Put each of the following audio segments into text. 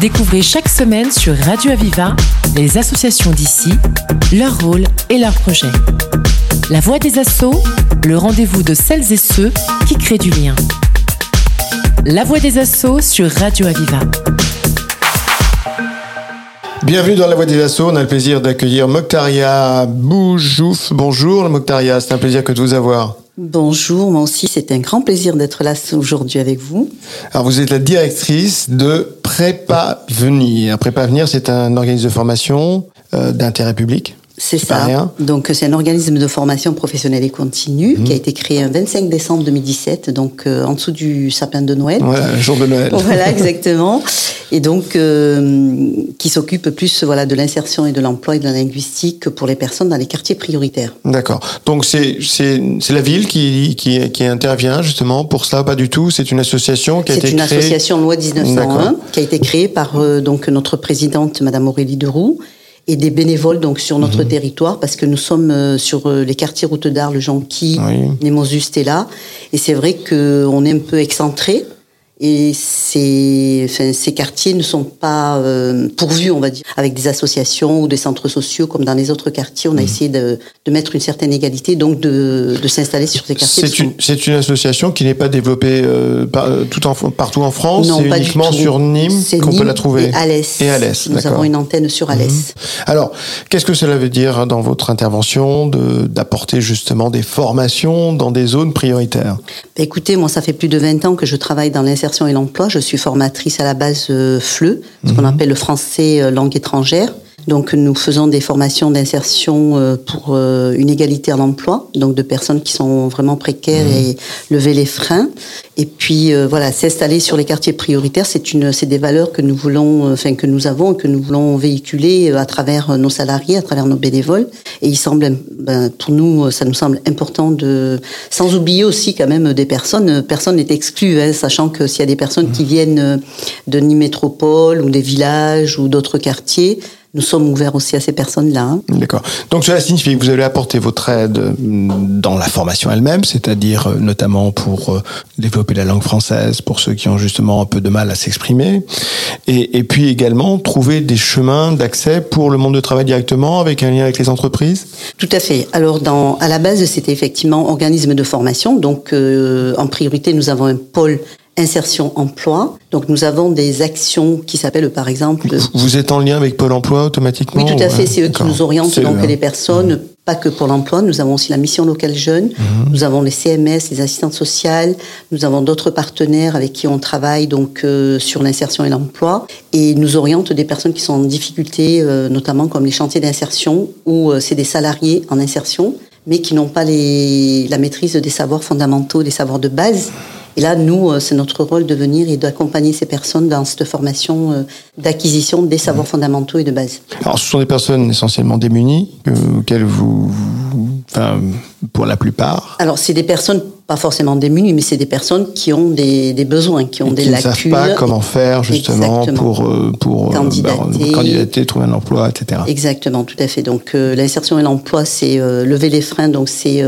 Découvrez chaque semaine sur Radio Aviva les associations d'ici, leur rôle et leurs projets. La voix des assauts, le rendez-vous de celles et ceux qui créent du lien. La voix des assauts sur Radio Aviva. Bienvenue dans la Voix des Assauts. On a le plaisir d'accueillir Mokhtaria Boujouf. Bonjour Mokhtaria, c'est un plaisir que de vous avoir. Bonjour, moi aussi, c'est un grand plaisir d'être là aujourd'hui avec vous. Alors, vous êtes la directrice de Prépa Venir. Prépa Venir, c'est un organisme de formation euh, d'intérêt public. C'est ça. Donc c'est un organisme de formation professionnelle et continue qui a mhm. été créé le 25 décembre 2017, donc euh, en dessous du sapin de Noël. Voilà, jour de Noël. voilà, exactement. Et donc euh, qui s'occupe plus voilà de l'insertion et de l'emploi et de la linguistique pour les personnes dans les quartiers prioritaires. D'accord. Donc c'est c'est c'est la ville qui, qui qui intervient justement pour cela, pas du tout? C'est une association qui a été créée? C'est une association loi 1901 qui a été créée par euh, donc notre présidente Madame Aurélie Deroux et des bénévoles donc sur notre mhm. territoire parce que nous sommes euh, sur euh, les quartiers route d'Arles, Jonquille, oui. Nemosus, là et c'est vrai qu'on est un peu excentré et ces, quartiers ne sont pas euh, pourvus, on va dire, avec des associations ou des centres sociaux comme dans les autres quartiers. On a mmh. essayé de, de, mettre une certaine égalité, donc de, de s'installer sur ces quartiers. C'est une, c'est une association qui n'est pas développée euh, par, euh, tout en, partout en France. Non, pas uniquement sur Nîmes qu'on peut la trouver. Et Alès. Et Alès. Nous avons une antenne sur Alès. Mmh. Alors, qu'est-ce que cela veut dire dans votre intervention de, d'apporter justement des formations dans des zones prioritaires? Écoutez, moi, ça fait plus de 20 ans que je travaille dans l'insertion et l'emploi. Je suis formatrice à la base euh, FLE, ce qu'on mhm. appelle le français euh, langue étrangère. Donc nous faisons des formations d'insertion euh, pour euh, une égalité en emploi, donc de personnes qui sont vraiment précaires mhm. et lever les freins. Et puis euh, voilà, s'installer sur les quartiers prioritaires, c'est une, c'est des valeurs que nous voulons, enfin que nous avons, que nous voulons véhiculer à travers nos salariés, à travers nos bénévoles. Et il semble, ben, pour nous, ça nous semble important de, sans oublier aussi quand même des personnes. Personne n'est exclu, hein, sachant que s'il y a des personnes qui mhm. viennent de Nîmes Métropole ou des villages ou d'autres quartiers nous sommes ouverts aussi à ces personnes-là. Hein. D'accord. Donc cela signifie que vous allez apporter votre aide mm, dans la formation elle-même, c'est-à-dire euh, notamment pour euh, développer la langue française pour ceux qui ont justement un peu de mal à s'exprimer, et, et, puis également trouver des chemins d'accès pour le monde de travail directement avec un lien avec les entreprises? Tout à fait. Alors dans, à la base, c'était effectivement organisme de formation. Donc euh, en priorité, nous avons un pôle insertion emploi. Donc nous avons des actions qui s'appellent par exemple. Vous êtes en lien avec Pôle Emploi automatiquement Oui, tout à fait. C'est eux qui nous orientent donc les personnes. Mmh. Pas que pour l'emploi, nous avons aussi la mission locale jeune, mmh. nous avons les CMS, les assistantes sociales, nous avons d'autres partenaires avec qui on travaille donc euh, sur l'insertion et l'emploi et nous orientent des personnes qui sont en difficulté, euh, notamment comme les chantiers d'insertion où euh, c'est des salariés en insertion mais qui n'ont pas les, la maîtrise des savoirs fondamentaux, des savoirs de base et là, nous, euh, c'est notre rôle de venir et d'accompagner ces personnes dans cette formation euh, d'acquisition des savoirs fondamentaux et de base. Alors, ce sont des personnes essentiellement démunies, auxquelles vous, enfin, pour la plupart. Alors, c'est des personnes pas forcément démunies, mais c'est des personnes qui ont des, des besoins, qui ont des qui lacunes. Qui ne savent pas comment faire justement pour euh, pour candidater. Bah, candidater, trouver un emploi, etc. Exactement, tout à fait. Donc l'insertion et l'emploi, c'est lever les freins, donc c'est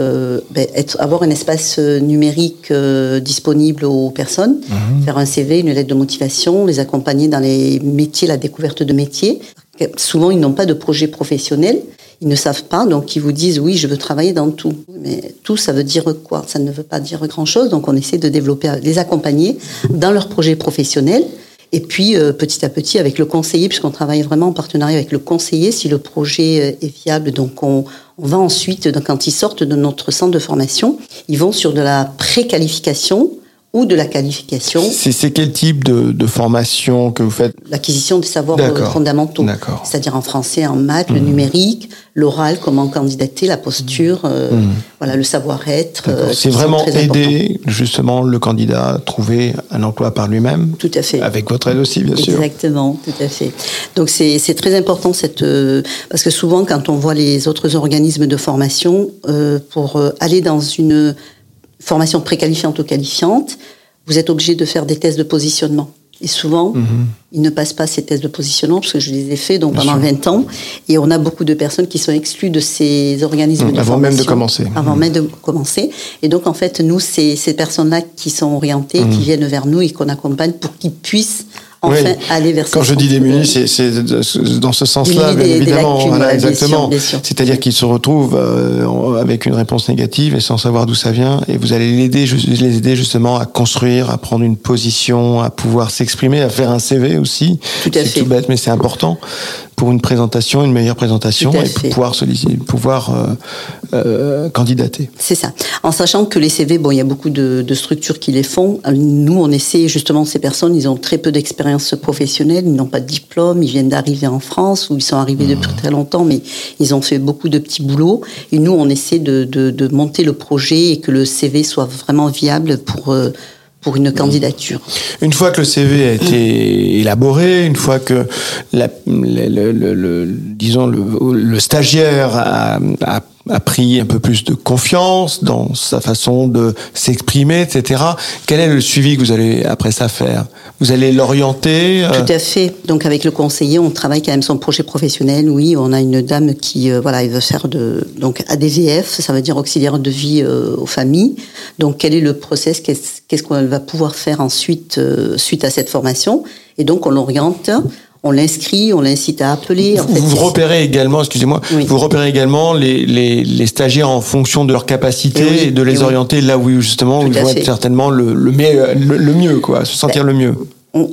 être, avoir un espace numérique disponible aux personnes, mhm. faire un CV, une lettre de motivation, les accompagner dans les métiers, la découverte de métiers. Souvent, ils n'ont pas de projet professionnel, ils ne savent pas, donc ils vous disent oui, je veux travailler dans tout. Mais tout, ça veut dire quoi? Ça ne veut pas dire grand-chose, donc on essaie de développer, les accompagner dans leur projet professionnel. Et puis, euh, petit à petit, avec le conseiller, puisqu'on travaille vraiment en partenariat avec le conseiller, si le projet euh, est viable, donc on, on va ensuite, quand ils sortent de notre centre de formation, ils vont sur de la préqualification ou de la qualification. C'est quel type de, de, formation que vous faites? L'acquisition des savoirs euh, fondamentaux, c'est-à-dire en français, en maths, le mmh. numérique, l'oral, comment candidater, la posture, euh, mmh. voilà, le savoir-être. Euh, c'est vraiment aider justement le candidat à trouver un emploi par lui-même? Tout à fait. Avec votre aide aussi, bien sûr. Exactement, tout à fait. Donc c'est très important cette parce que souvent quand on voit les autres organismes de formation pour aller dans une formation préqualifiante ou qualifiante, vous êtes obligé de faire des tests de positionnement. Et souvent, mhm. ils ne passent pas ces tests de positionnement, parce que je les ai faits donc, pendant 20 ans. Et on a beaucoup de personnes qui sont exclues de ces organismes de Avant même de commencer. Avant mhm. même de commencer. Et donc, en fait, nous, c'est ces personnes-là qui sont orientées, qui mhm. viennent vers nous et qu'on accompagne pour qu'ils puissent enfin aller vers Quand je dis démunis, c'est dans ce sens-là, bien évidemment. voilà, exactement. C'est-à-dire qu'ils se retrouvent euh, avec une réponse négative et sans savoir d'où ça vient, et vous allez l'aider, les aider justement à construire, à prendre une position, à pouvoir s'exprimer, à faire un CV aussi. Tout à fait. C'est tout bête, mais c'est important pour une présentation, une meilleure présentation et pour pouvoir solliciter, pouvoir euh, euh, candidater. C'est ça. En sachant que les CV, bon, il y a beaucoup de, de, structures qui les font. Nous, on essaie justement ces personnes, ils ont très peu d'expérience professionnelle, ils n'ont pas de diplôme, ils viennent d'arriver en France ou ils sont arrivés depuis mmh. très longtemps, mais ils ont fait beaucoup de petits boulots. Et nous, on essaie de, de, de monter le projet et que le CV soit vraiment viable pour euh, pour une candidature. Une fois que le CV a été élaboré, une fois que la, le, le, le, disons le, stagiaire a, a a pris un peu plus de confiance dans sa façon de s'exprimer, etc. Quel est le suivi que vous allez après ça faire? Vous allez l'orienter euh Tout à fait. Donc avec le conseiller, on travaille quand même son projet professionnel. Oui, on a une dame qui euh, voilà, elle veut faire de donc ADVF, ça veut dire auxiliaire de vie euh, aux familles. Donc quel est le process? Qu'est-ce qu'elle va pouvoir faire ensuite suite à cette formation? Et donc on l'oriente on l'inscrit, on l'incite à appeler. vous, repérez également, excusez-moi, vous repérez également les, les, stagiaires en fonction de leur capacité et, de les orienter là où justement où ils vont être certainement le, le, le, mieux, quoi, se sentir ben, le mieux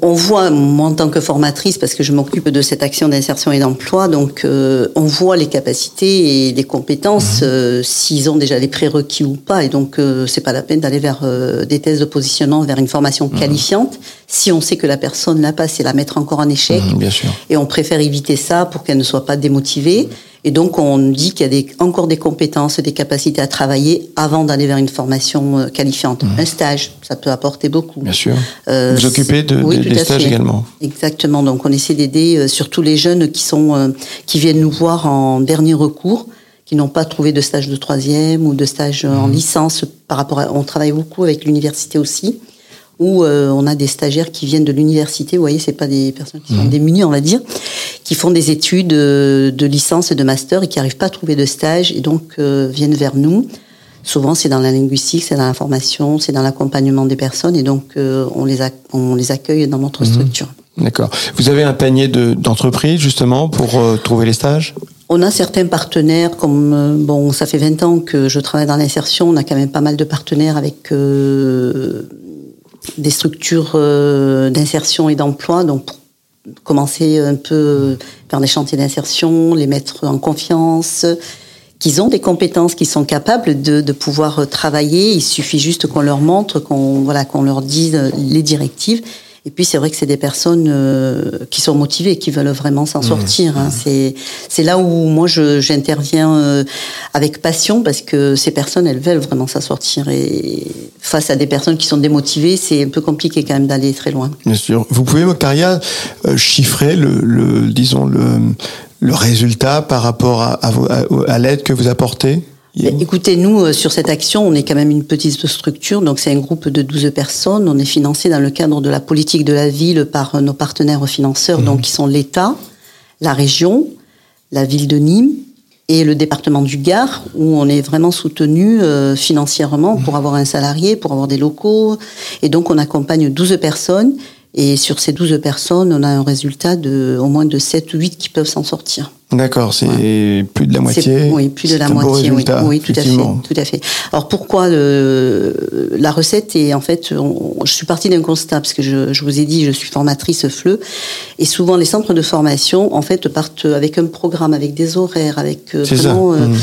on, voit, moi en tant que formatrice, parce que je m'occupe de cette action d'insertion et d'emploi, donc euh, on voit les capacités et les compétences, mhm. euh, s'ils ont déjà les prérequis ou pas, et donc euh, c'est pas la peine d'aller vers des thèses de positionnement, vers une formation mhm. qualifiante. Si on sait que la personne l'a pas, c'est la mettre encore en échec. Mhm, bien sûr. Et on préfère éviter ça pour qu'elle ne soit pas démotivée. Et donc, on dit qu'il y a des, encore des compétences, des capacités à travailler avant d'aller vers une formation euh, qualifiante. Mmh. Un stage, ça peut apporter beaucoup. Bien sûr. Euh, vous occupez de, des stages également. Exactement. Donc, on essaie d'aider euh, surtout les jeunes qui sont, euh, qui viennent nous voir en dernier recours, qui n'ont pas trouvé de stage de troisième ou de stage en mmh. licence. Par rapport à, on travaille beaucoup avec l'université aussi où euh, on a des stagiaires qui viennent de l'université, vous voyez, c'est pas des personnes qui sont mmh. démunies, on va dire, qui font des études euh, de licence et de master et qui n'arrivent pas à trouver de stage et donc euh, viennent vers nous. Souvent, c'est dans la linguistique, c'est dans la formation, c'est dans l'accompagnement des personnes et donc on, les on les accueille dans notre mmh. structure. D'accord. Vous avez un panier d'entreprises justement pour trouver les stages? On a certains partenaires, comme bon, ça fait 20 ans que je travaille dans l'insertion, on a quand même pas mal de partenaires avec des structures euh, d'insertion et d'emploi, donc commencer un peu par des chantiers d'insertion, les mettre en confiance, qu'ils ont des compétences, qu'ils sont capables de, de, pouvoir travailler. Il suffit juste qu'on leur montre, qu'on voilà, qu'on leur dise les directives. Et puis c'est vrai que c'est des personnes euh, qui sont motivées, qui veulent vraiment s'en mmh. sortir. Hein. C'est c'est là où moi j'interviens euh, avec passion parce que ces personnes elles veulent vraiment s'en sortir et face à des personnes qui sont démotivées c'est un peu compliqué quand même d'aller très loin. Bien sûr. Vous pouvez Mokaria euh, chiffrer le, le disons le le résultat par rapport à, à, à l'aide que vous apportez? Écoutez, nous, euh, sur cette action, on est quand même une petite structure, donc c'est un groupe de 12 personnes. On est financé dans le cadre de la politique de la ville par euh, nos partenaires financeurs, mmh. donc qui sont l'État, la région, la ville de Nîmes et le département du Gard, où on est vraiment soutenu euh, financièrement pour mmh. avoir un salarié, pour avoir des locaux. Et donc, on accompagne 12 personnes. Et sur ces 12 personnes, on a un résultat de au moins de 7 ou 8 qui peuvent s'en sortir. D'accord, c'est plus de la moitié. Oui, plus de la moitié. Oui, oui, tout à fait, tout à fait. Alors pourquoi le, la recette est en fait, je suis partie d'un constat parce que je, je, vous ai dit, je suis formatrice FLE, et souvent les centres de formation en fait partent avec un programme, avec des horaires, avec euh, vraiment euh, mmh.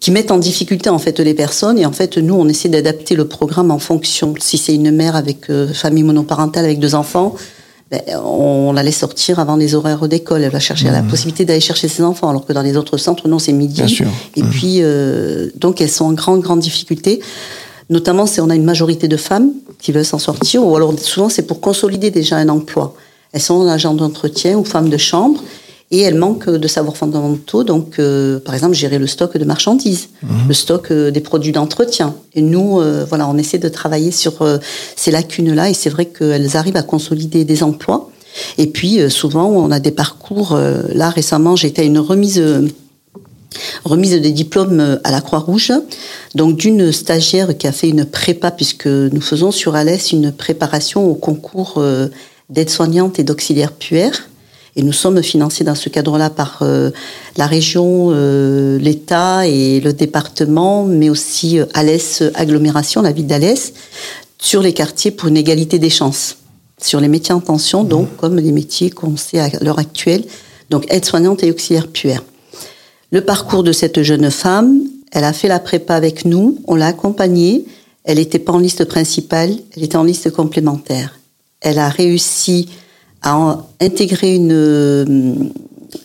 Qui mettent en difficulté en fait les personnes et en fait nous on essaie d'adapter le programme en fonction. Si c'est une mère avec euh, famille monoparentale avec deux enfants ben, on la laisse sortir avant les horaires d'école. Elle va chercher la mmh. possibilité d'aller chercher ses enfants, alors que dans les autres centres, non, c'est midi. Et mmh. puis, euh, donc, elles sont en grande, grande difficulté. Notamment, si on a une majorité de femmes qui veulent s'en sortir, ou alors souvent, c'est pour consolider déjà un emploi. Elles sont agents d'entretien ou femmes de chambre et elles manquent de savoirs fondamentaux. Donc, euh, par exemple, gérer le stock de marchandises, mhm. le stock euh, des produits d'entretien. Et nous, euh, voilà, on essaie de travailler sur ces lacunes-là. Et c'est vrai qu'elles arrivent à consolider des emplois. Et puis, souvent, on a des parcours. là, récemment, été à une remise remise des diplômes à la Croix-Rouge, donc d'une stagiaire qui a fait une prépa, puisque nous faisons sur Alès une préparation au concours d'aide-soignante et d'auxiliaire puère. Et nous sommes financés dans ce cadre-là par euh, la région, euh, l'État et le département, mais aussi euh, Alès Agglomération, la ville d'Alès, sur les quartiers pour une égalité des chances, sur les métiers en tension, donc mmh. comme les métiers qu'on sait à l'heure actuelle, donc aide-soignante et auxiliaire puère. Le parcours de cette jeune femme, elle a fait la prépa avec nous, on l'a accompagnée, elle n'était pas en liste principale, elle était en liste complémentaire. Elle a réussi à intégrer une, euh,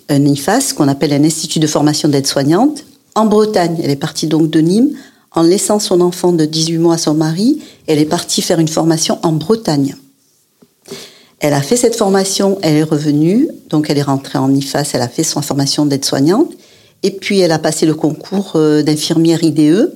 un IFAS, qu'on appelle un institut de formation d'aide-soignante, en Bretagne. Elle est partie donc de Nîmes en laissant son enfant de 18 mois à son mari. Elle est partie faire une formation en Bretagne. Elle a fait cette formation, elle est revenue, donc elle est rentrée en IFAS, elle a fait son formation d'aide-soignante, et puis elle a passé le concours euh, d'infirmière IDE,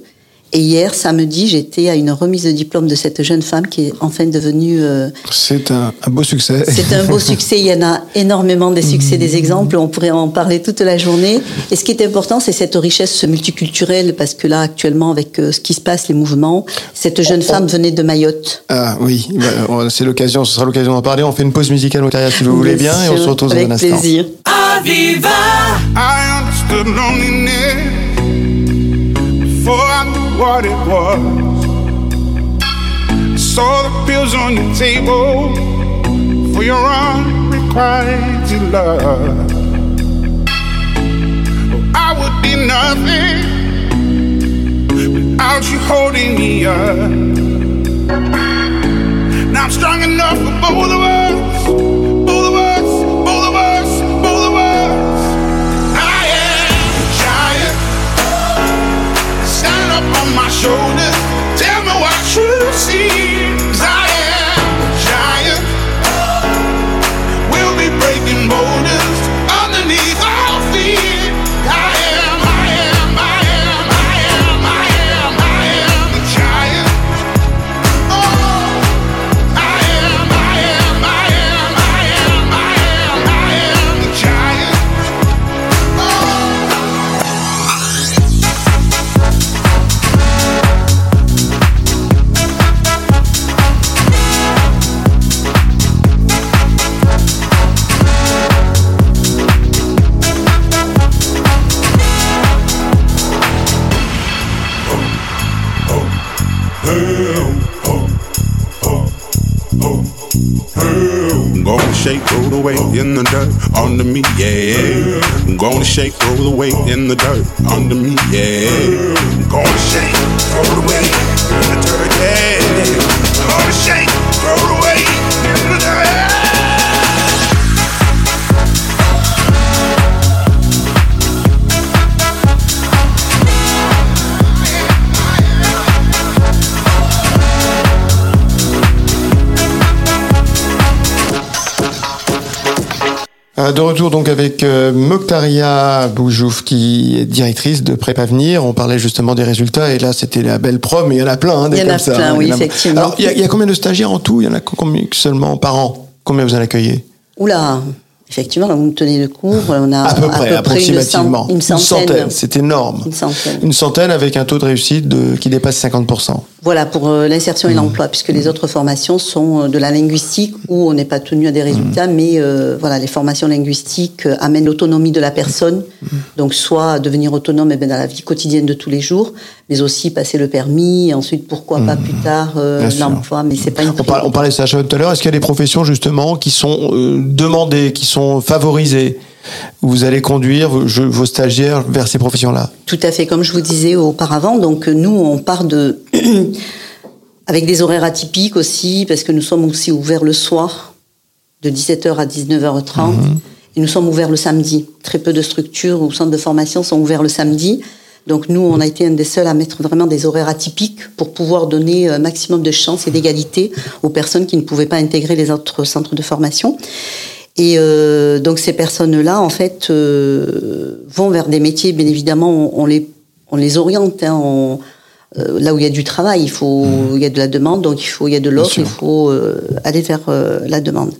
et hier, samedi, j'étais à une remise de diplôme de cette jeune femme qui est enfin devenue. Euh, c'est un, beau succès. C'est un beau succès. Il y en a énormément des succès, des exemples. On pourrait en parler toute la journée. Et ce qui est important, c'est cette richesse multiculturelle, parce que là, actuellement, avec euh, ce qui se passe, les mouvements, cette jeune femme venait de Mayotte. Ah oui, bah, c'est l'occasion. Ce sera l'occasion d'en parler. On fait une pause musicale au carrière si vous voulez bien, et on se retrouve dans un instant. Avec plaisir. Aviva. I before I knew what it was. Saw the pills on your table for your unrequited love. Oh, I would be nothing without you holding me up. Now I'm strong enough for both of us. My shoulders. Tell me what you see. Roll away in the dirt under me, yeah. I'm Gonna shake, roll weight in the dirt under me, yeah. I'm Gonna shake, roll weight in the dirt, yeah. Gonna shake, roll away in Euh, de retour donc avec euh, Mokhtaria Boujouf qui est directrice de Prépavenir. On parlait justement des résultats et là c'était la belle prom, mais il y en a plein. Hein, il y en a plein, oui, effectivement. Alors il y, a, combien de stagiaires en tout? Il y en a combien seulement par an? Combien vous en accueillez? Oula, Effectivement, vous me tenez le cours, on a à peu près, approximativement, une, centaine. c'est énorme. Une centaine. Une centaine avec un taux de réussite de, qui dépasse 50%. Voilà, pour euh, l'insertion et mmh. l'emploi, puisque les autres formations sont euh, de la linguistique où on n'est pas tenu à des résultats, mmh. mais euh, voilà, les formations linguistiques amènent l'autonomie de la personne, mmh. donc soit devenir autonome eh bien, dans la vie quotidienne de tous les jours, mais aussi passer le permis, et ensuite pourquoi pas plus tard l'emploi, mais c'est pas une on, parlait, on parlait de ça tout à l'heure, est-ce qu'il y a des professions justement qui sont demandées, qui sont favorisées vous allez conduire vos, stagiaires vers ces professions-là. Tout à fait, comme je vous disais auparavant. Donc nous, on part de avec des horaires atypiques aussi, parce que nous sommes aussi ouverts le soir de 17h à 19h30. Mhm. Et nous sommes ouverts le samedi. Très peu de structures ou centres de formation sont ouverts le samedi. Donc nous, on a été un des seuls à mettre vraiment des horaires atypiques pour pouvoir donner un maximum de chance et d'égalité aux personnes qui ne pouvaient pas intégrer les autres centres de formation. Et euh, donc ces personnes-là, en fait, euh, vont vers des métiers, bien évidemment, on, les, on les oriente. Hein, on, euh, là où il y a du travail, il faut, mmh. il y a de la demande, donc il faut, il y a de l'offre, il faut euh, aller vers euh, la demande.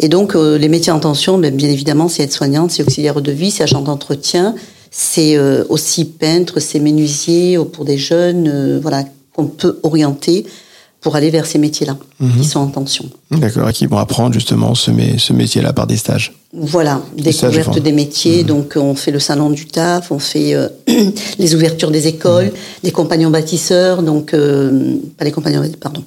Et donc les métiers en tension, bien, bien évidemment, c'est aide-soignante, c'est auxiliaire de vie, c'est agent d'entretien, c'est aussi peintre, c'est menuisier pour des jeunes, voilà, qu'on peut orienter pour aller vers ces métiers-là qui sont en tension. D'accord, et qui vont apprendre justement ce, mé- ce métier-là par des stages. Voilà, je découverte des métiers. Donc, on fait le salon du taf, on fait euh, les ouvertures des écoles, les compagnons bâtisseurs, donc euh, pas les compagnons, pardon,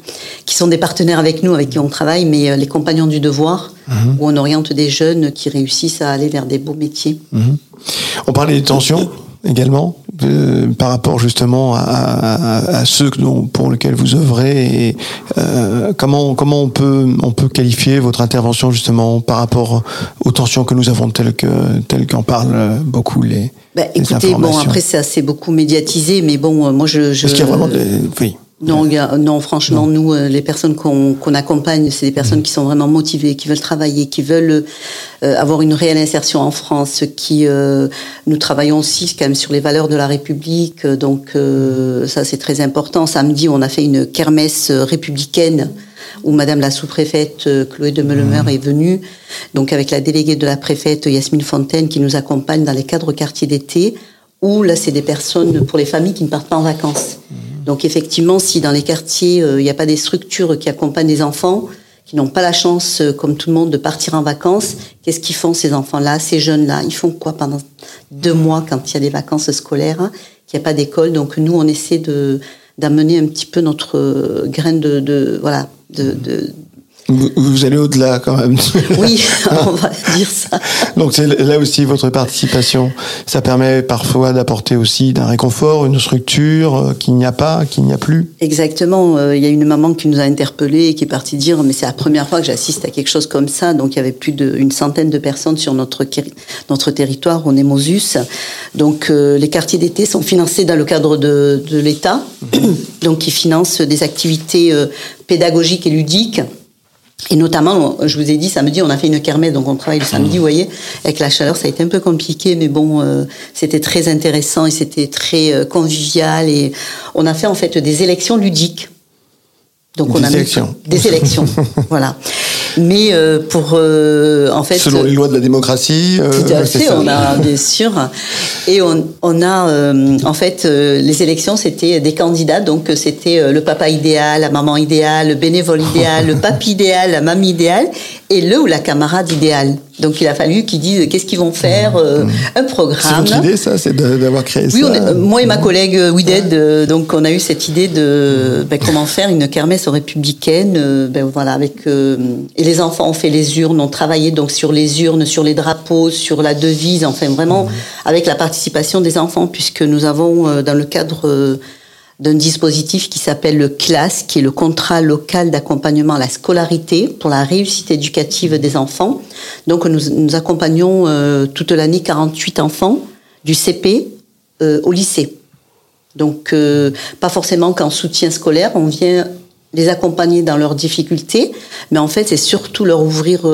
qui sont des partenaires avec nous, avec qui on travaille, mais euh, les compagnons du devoir, où on oriente des jeunes qui réussissent à aller vers des beaux métiers. On parlait des tensions également, euh, par rapport justement à, à- à ceux dont- pour lesquels vous œuvrez. Et, euh, comment comment on peut on peut qualifier votre intervention justement par rapport aux tensions que nous avons telles que telles qu'en parlent beaucoup les, Bah, les écoutez, bon, informations. après, c'est assez beaucoup médiatisé, mais bon, euh, moi, je. je Est-ce qu'il y a vraiment des oui Non, il y a- non, franchement, nous, euh, les personnes qu'on accompagne, c'est des personnes qui sont vraiment motivées, qui veulent travailler, qui veulent euh, avoir une réelle insertion en France, qui euh, nous travaillons aussi quand même sur les valeurs de la République, donc euh, ça c'est très important. Samedi, on a fait une kermesse républicaine où Madame la sous-préfète Chloé de Meulemer est venue, donc avec la déléguée de la préfète Yasmine Fontaine qui nous accompagne dans les cadres quartiers d'été, où là c'est des personnes pour les familles qui ne partent pas en vacances. Donc effectivement, si dans les quartiers, euh, il n'y a pas des structures qui accompagnent les enfants, qui n'ont pas la chance, euh, comme tout le monde, de partir en vacances, qu'est-ce qu'ils font ces enfants-là, ces jeunes-là? Ils font quoi pendant deux mois quand il y a des vacances scolaires, hein, qu'il n'y a pas d'école? Donc nous, on essaie de d'amener un petit peu notre euh, graine de, de voilà de, de vous, vous allez au-delà quand même. oui, on va dire ça. Donc c'est là aussi votre participation. Ça permet parfois d'apporter aussi d'un réconfort, une structure euh, qu'il n'y a pas, qu'il n'y a plus. Exactement. euh, Il y a une maman qui nous a interpellés et qui est partie dire mais c'est la première fois que j'assiste à quelque chose comme ça. Donc il y avait plus d'une centaine de personnes sur notre notre territoire, on est Mosus. Donc euh, les quartiers d'été sont financés dans le cadre de, de l'État, donc qui finance des activités euh, pédagogiques et ludiques. Et notamment, je vous ai dit, samedi, on a fait une kermesse, donc on travaille le samedi, vous voyez. Avec la chaleur, ça a été un peu compliqué, mais bon, euh, c'était très intéressant et c'était très euh, convivial. Et on a fait en fait des élections ludiques. Donc Des on a mis- élections. des élections, voilà. Mais euh, pour euh, en fait Selon les lois de la démocratie. euh, tout à fait, on a bien sûr. Et on, on a euh, en fait euh, les élections, c'était des candidats, donc euh, c'était euh, le papa idéal, la maman idéale, le bénévole idéal, le papy idéal, la mamie idéale, et le ou la camarade idéale. Donc il a fallu qu'ils disent qu'est-ce qu'ils vont faire, euh, un C'est programme. votre idée, ça, c'est d'avoir créé Oui, ça. est- euh, moi et ma collègue euh, Wided, euh, donc on a eu cette idée de ben, comment faire une kermesse républicaine, euh, ben, voilà, avec euh, et les enfants ont fait les urnes, ont travaillé donc sur les urnes, sur les drapeaux, sur la devise, enfin vraiment avec la participation des enfants, puisque nous avons euh, dans le cadre euh, d'un dispositif qui s'appelle le CLAS, qui est le contrat local d'accompagnement à la scolarité pour la réussite éducative des enfants. Donc nous, nous accompagnons euh, toute l'année 48 enfants du CP euh, au lycée. Donc euh, pas forcément qu'en soutien scolaire, on vient les accompagner dans leurs difficultés, mais en fait c'est surtout leur ouvrir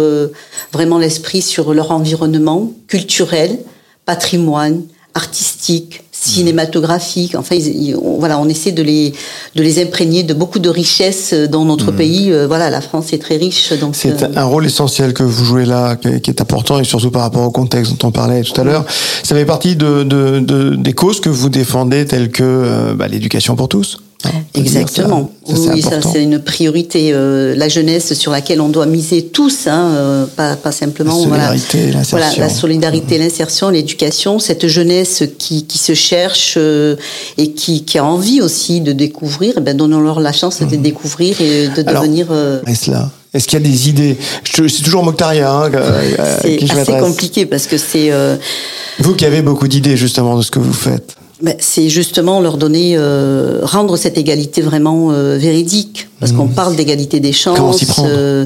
vraiment l'esprit sur leur environnement culturel, patrimoine, artistique, cinématographique. Enfin, ils- ils- on, voilà, on essaie de les de les imprégner de beaucoup de richesses dans notre pays. Euh, voilà, la France est très riche, donc C'est euh, un rôle essentiel que vous jouez là, qui est- qui est important, et surtout par rapport au contexte dont on parlait tout à l'heure. Ça fait partie de, de, de- des causes que vous défendez, telles que euh, bah, l'éducation pour tous. Hein, dire Exactement. Ça, ça, c'est oui, ça c'est une priorité. euh, la jeunesse sur laquelle on doit miser tous, hein, euh, pas, pas simplement. La voilà. solidarité, l'insertion. Voilà, la solidarité, l'insertion, l'éducation, cette jeunesse qui, qui se cherche euh, et qui, qui a envie aussi de découvrir, eh ben, donnons-leur la chance de découvrir et de. Alors, devenir. euh, Et cela Est-ce qu'il y a des idées Je- C'est toujours Mokhtaria hein, à c'est assez compliqué parce que c'est. euh, Vous qui avez beaucoup d'idées justement de ce que vous faites. Ben, c'est justement leur donner, euh, rendre cette égalité vraiment euh, véridique, parce qu'on parle d'égalité des chances. Mmh. Euh,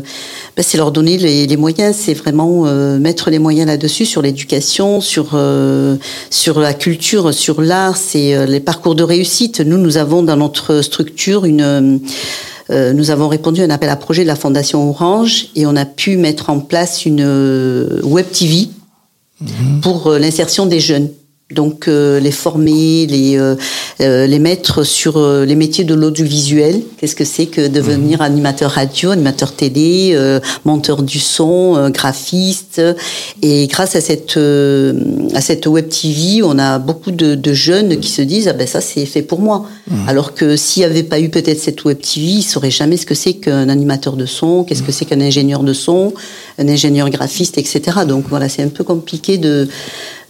ben, c'est leur donner les, les moyens, c'est vraiment euh, mettre les moyens là-dessus sur l'éducation, sur euh, sur la culture, sur l'art, c'est euh, les parcours de réussite. Nous, nous avons dans notre structure une euh, nous avons répondu à un appel à projet de la Fondation Orange et on a pu mettre en place une euh, web TV pour euh, l'insertion des jeunes. Donc euh, les former, les euh, euh, les mettre sur euh, les métiers de l'audiovisuel. Qu'est-ce que c'est que devenir animateur radio, animateur télé, euh, monteur du son, euh, graphiste? Et grâce à cette euh, à cette web TV, on a beaucoup de, de jeunes qui se disent ah ben ça c'est fait pour moi. Alors que s'il n'y avait pas eu peut-être cette web TV, ils sauraient jamais ce que c'est qu'un animateur de son, qu'est-ce que c'est qu'un ingénieur de son, un ingénieur graphiste, etc. Donc voilà, c'est un peu compliqué de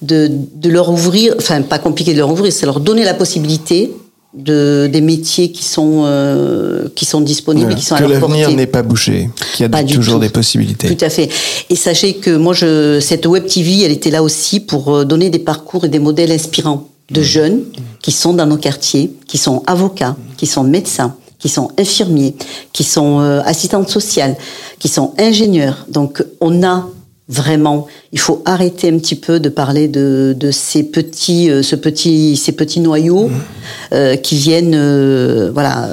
de, de leur ouvrir, enfin pas compliqué de leur ouvrir, c'est leur donner la possibilité de des métiers qui sont euh, qui sont disponibles, et qui sont que à leur l'avenir portée. n'est pas bouché, qu'il y a Pas toujours tout. des possibilités. Tout à fait. Et sachez que moi, je, cette web TV, elle était là aussi pour euh, donner des parcours et des modèles inspirants de jeunes qui sont dans nos quartiers, qui sont avocats, qui sont médecins, qui sont infirmiers, qui sont euh, assistantes sociales, qui sont ingénieurs. Donc, on a vraiment, il faut arrêter un petit peu de parler de, de ces petits, euh, ce petit, ces petits noyaux euh, qui viennent, euh, voilà.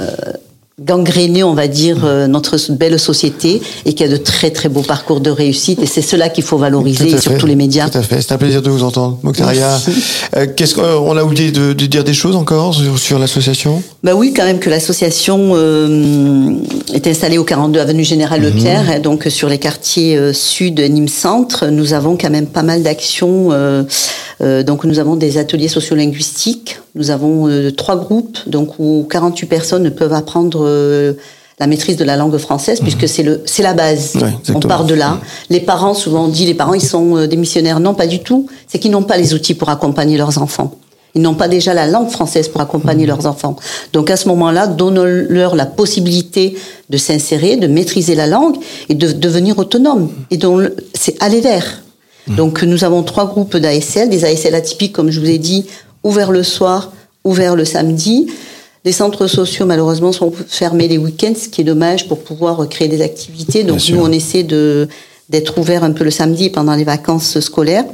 Euh, gangréner, on va dire, euh, notre belle société et qui a de très très beaux parcours de réussite et c'est cela qu'il faut valoriser et sur fait, tous les médias. Tout à fait. C'est un plaisir de vous entendre, Mokhtaria. Euh, Qu'est-ce qu'on a oublié de, de dire des choses encore sur, sur l'association? Bah oui, quand même que l'association euh, est installée au 42 avenue Général Leclerc, hein, donc sur les quartiers euh, sud Nîmes Centre. Nous avons quand même pas mal d'actions. euh, euh, donc nous avons des ateliers sociolinguistiques. Nous avons euh, trois groupes, donc où 48 personnes peuvent apprendre. euh, la maîtrise de la langue française, puisque c'est le c'est la base. Ouais, On part de là. Les parents, souvent on dit, les parents ils sont euh, des missionnaires. Non, pas du tout. C'est qu'ils n'ont pas les outils pour accompagner leurs enfants. Ils n'ont pas déjà la langue française pour accompagner leurs enfants. Donc à ce moment-là, donnons-leur la possibilité de s'insérer, de maîtriser la langue et de devenir autonome. Et donc c'est aller vers. Donc nous avons trois groupes d'ASL, des ASL atypiques comme je vous ai dit, ouverts le soir, ouverts le samedi. Les centres sociaux malheureusement sont fermés les week-ends, ce qui est dommage pour pouvoir créer des activités. Donc nous on essaie de d'être ouverts un peu le samedi pendant les vacances scolaires.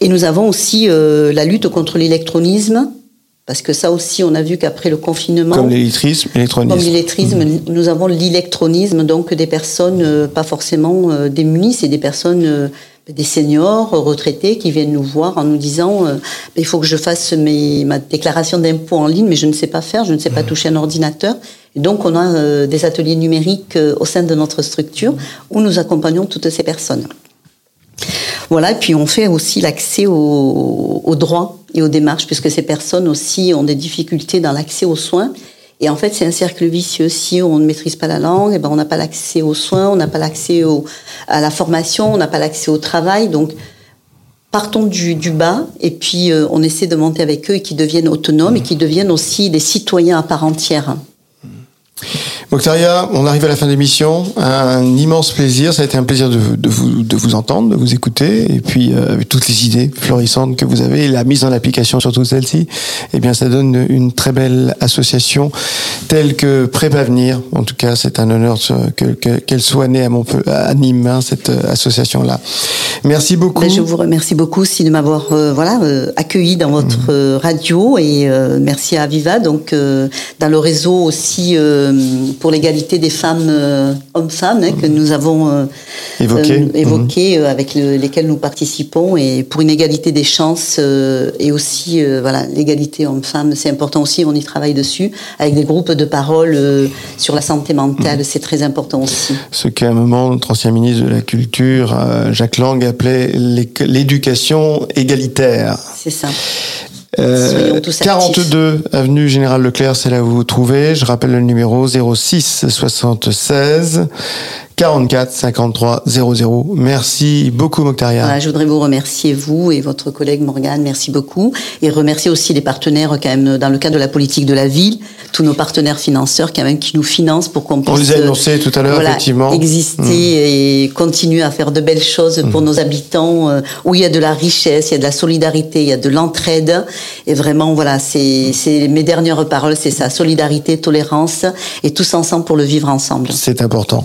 Et nous avons aussi euh, la lutte contre l'électronisme, parce que ça aussi, on a vu qu'après le confinement, Comme l'électrisme, comme l'électronisme. l'illettrisme, nous avons l'électronisme, donc des personnes euh, pas forcément euh, démunies, c'est des personnes, des seniors, retraités, qui viennent nous voir en nous disant euh, il faut que je fasse mes, ma déclaration d'impôt en ligne, mais je ne sais pas faire, je ne sais pas toucher un ordinateur. Et donc, on a euh, des ateliers numériques euh, au sein de notre structure où nous accompagnons toutes ces personnes. Voilà, et puis on fait aussi l'accès aux, aux droits et aux démarches, puisque ces personnes aussi ont des difficultés dans l'accès aux soins. Et en fait, c'est un cercle vicieux. Si on ne maîtrise pas la langue, eh ben, on n'a pas l'accès aux soins, on n'a pas l'accès à la formation, on n'a pas l'accès au travail. Donc, partons du, du bas et puis euh, on essaie de monter avec eux et qu'ils deviennent autonomes et qu'ils deviennent aussi des citoyens à part entière. Mokhtaria, on arrive à la fin de l'émission. Un immense plaisir. Ça a été un plaisir de, de vous, de vous entendre, de vous écouter. Et puis, euh, toutes les idées florissantes que vous avez la mise en application sur toutes celles-ci, eh bien, ça donne une très belle association telle que Prépavenir. En tout cas, c'est un honneur que, que- qu'elle soit née à, Montpe- à Nîmes, hein, cette euh, association-là. Merci beaucoup. Ben, je vous remercie beaucoup aussi de m'avoir euh, voilà euh, accueilli dans votre Mhm. euh, radio et merci à Aviva donc dans le réseau aussi pour l'égalité des femmes hommes-femmes hein, que nous avons Évoqué. évoqué, euh, avec le- lesquels nous participons et pour une égalité des chances et aussi voilà l'égalité homme-femme c'est important aussi on y travaille dessus avec des groupes de parole sur la santé mentale c'est très important aussi. Ce qu'à un moment, notre ancien ministre de la Culture, Jacques Lang, appelait l'éducation égalitaire. C'est ça. Euh, Soyons tous actifs. 42 avenue Général Leclerc, c'est là où vous vous trouvez. Je rappelle le numéro 06 76 44 53 00. Merci beaucoup Mokhtaria. Voilà, je voudrais vous remercier, vous et votre collègue Morgane, merci beaucoup. Et remercier aussi les partenaires, quand même, dans le cadre de la politique de la ville, tous nos partenaires financeurs, quand même, qui nous financent pour qu'on puisse. On les a euh, annoncés tout à l'heure, voilà, effectivement. Mmh. Exister et continuer à faire de belles choses pour nos habitants, euh, où il y a de la richesse, il y a de la solidarité, il y a de l'entraide. Et vraiment, voilà, c'est c'est mes dernières paroles, c'est ça, solidarité, tolérance, et tous ensemble pour le vivre ensemble. C'est important.